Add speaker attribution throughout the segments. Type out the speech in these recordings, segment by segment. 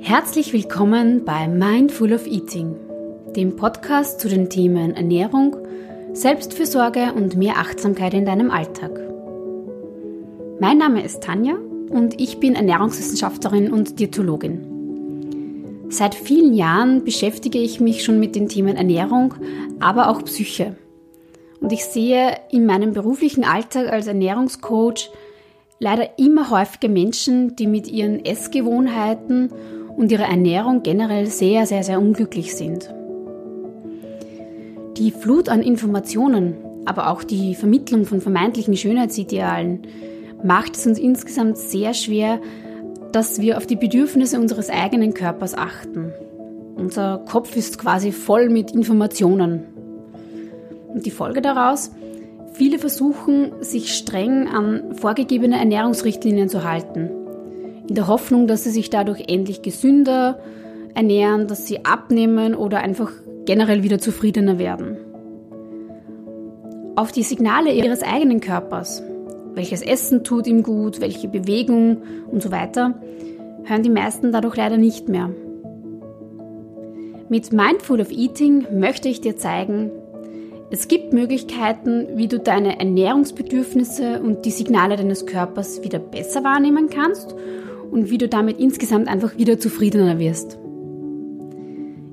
Speaker 1: Herzlich willkommen bei Mindful of Eating, dem Podcast zu den Themen Ernährung, Selbstfürsorge und mehr Achtsamkeit in deinem Alltag. Mein Name ist Tanja und ich bin Ernährungswissenschaftlerin und Diätologin. Seit vielen Jahren beschäftige ich mich schon mit den Themen Ernährung, aber auch Psyche. Und ich sehe in meinem beruflichen Alltag als Ernährungscoach leider immer häufiger Menschen, die mit ihren Essgewohnheiten und ihrer Ernährung generell sehr, sehr, sehr unglücklich sind. Die Flut an Informationen, aber auch die Vermittlung von vermeintlichen Schönheitsidealen macht es uns insgesamt sehr schwer, dass wir auf die Bedürfnisse unseres eigenen Körpers achten. Unser Kopf ist quasi voll mit Informationen. Und die Folge daraus, viele versuchen, sich streng an vorgegebene Ernährungsrichtlinien zu halten in der Hoffnung, dass sie sich dadurch endlich gesünder ernähren, dass sie abnehmen oder einfach generell wieder zufriedener werden. Auf die Signale ihres eigenen Körpers, welches Essen tut ihm gut, welche Bewegung und so weiter, hören die meisten dadurch leider nicht mehr. Mit Mindful of Eating möchte ich dir zeigen, es gibt Möglichkeiten, wie du deine Ernährungsbedürfnisse und die Signale deines Körpers wieder besser wahrnehmen kannst und wie du damit insgesamt einfach wieder zufriedener wirst.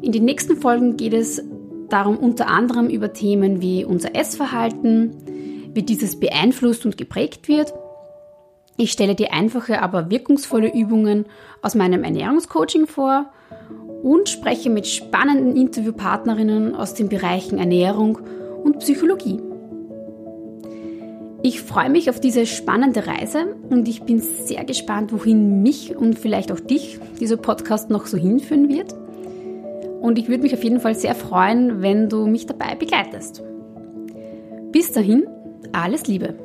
Speaker 1: In den nächsten Folgen geht es darum unter anderem über Themen wie unser Essverhalten, wie dieses beeinflusst und geprägt wird. Ich stelle dir einfache, aber wirkungsvolle Übungen aus meinem Ernährungscoaching vor und spreche mit spannenden Interviewpartnerinnen aus den Bereichen Ernährung und Psychologie. Ich freue mich auf diese spannende Reise und ich bin sehr gespannt, wohin mich und vielleicht auch dich dieser Podcast noch so hinführen wird. Und ich würde mich auf jeden Fall sehr freuen, wenn du mich dabei begleitest. Bis dahin, alles Liebe.